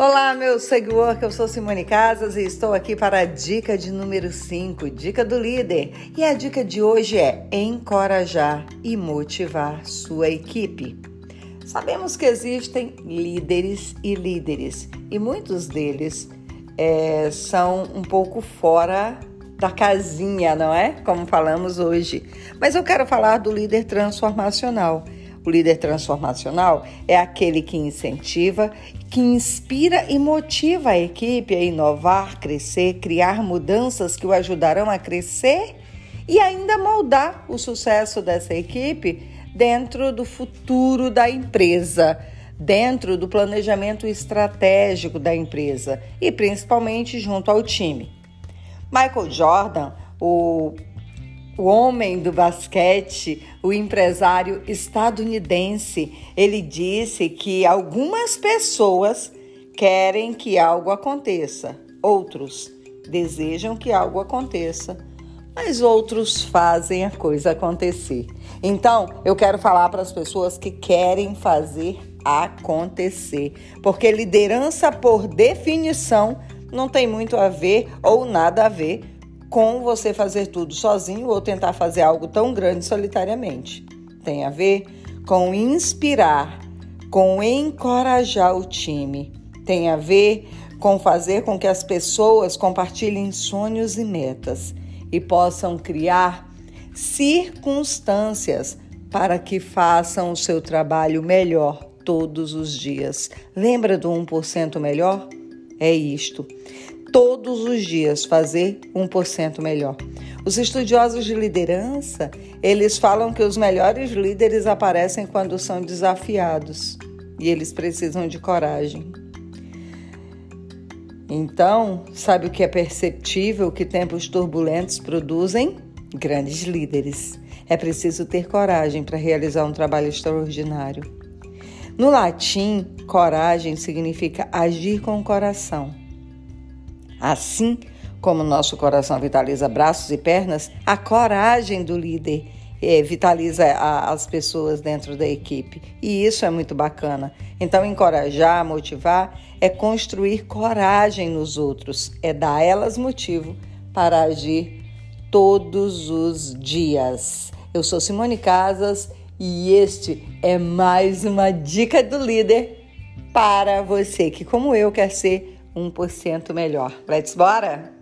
Olá, meu seguidor, eu sou Simone Casas e estou aqui para a dica de número 5, dica do líder. E a dica de hoje é encorajar e motivar sua equipe. Sabemos que existem líderes e líderes e muitos deles é, são um pouco fora da casinha, não é? Como falamos hoje. Mas eu quero falar do líder transformacional. O líder transformacional é aquele que incentiva, que inspira e motiva a equipe a inovar, crescer, criar mudanças que o ajudarão a crescer e ainda moldar o sucesso dessa equipe dentro do futuro da empresa, dentro do planejamento estratégico da empresa e principalmente junto ao time. Michael Jordan, o o homem do basquete, o empresário estadunidense, ele disse que algumas pessoas querem que algo aconteça, outros desejam que algo aconteça, mas outros fazem a coisa acontecer. Então, eu quero falar para as pessoas que querem fazer acontecer, porque liderança, por definição, não tem muito a ver ou nada a ver com você fazer tudo sozinho ou tentar fazer algo tão grande solitariamente. Tem a ver com inspirar, com encorajar o time. Tem a ver com fazer com que as pessoas compartilhem sonhos e metas e possam criar circunstâncias para que façam o seu trabalho melhor todos os dias. Lembra do 1% melhor? É isto todos os dias fazer 1% melhor. Os estudiosos de liderança, eles falam que os melhores líderes aparecem quando são desafiados e eles precisam de coragem. Então, sabe o que é perceptível que tempos turbulentos produzem? Grandes líderes. É preciso ter coragem para realizar um trabalho extraordinário. No latim, coragem significa agir com o coração Assim como nosso coração vitaliza braços e pernas, a coragem do líder é, vitaliza as pessoas dentro da equipe. E isso é muito bacana. Então, encorajar, motivar é construir coragem nos outros, é dar a elas motivo para agir todos os dias. Eu sou Simone Casas e este é mais uma dica do líder para você que, como eu, quer ser 1% melhor. Let's bora?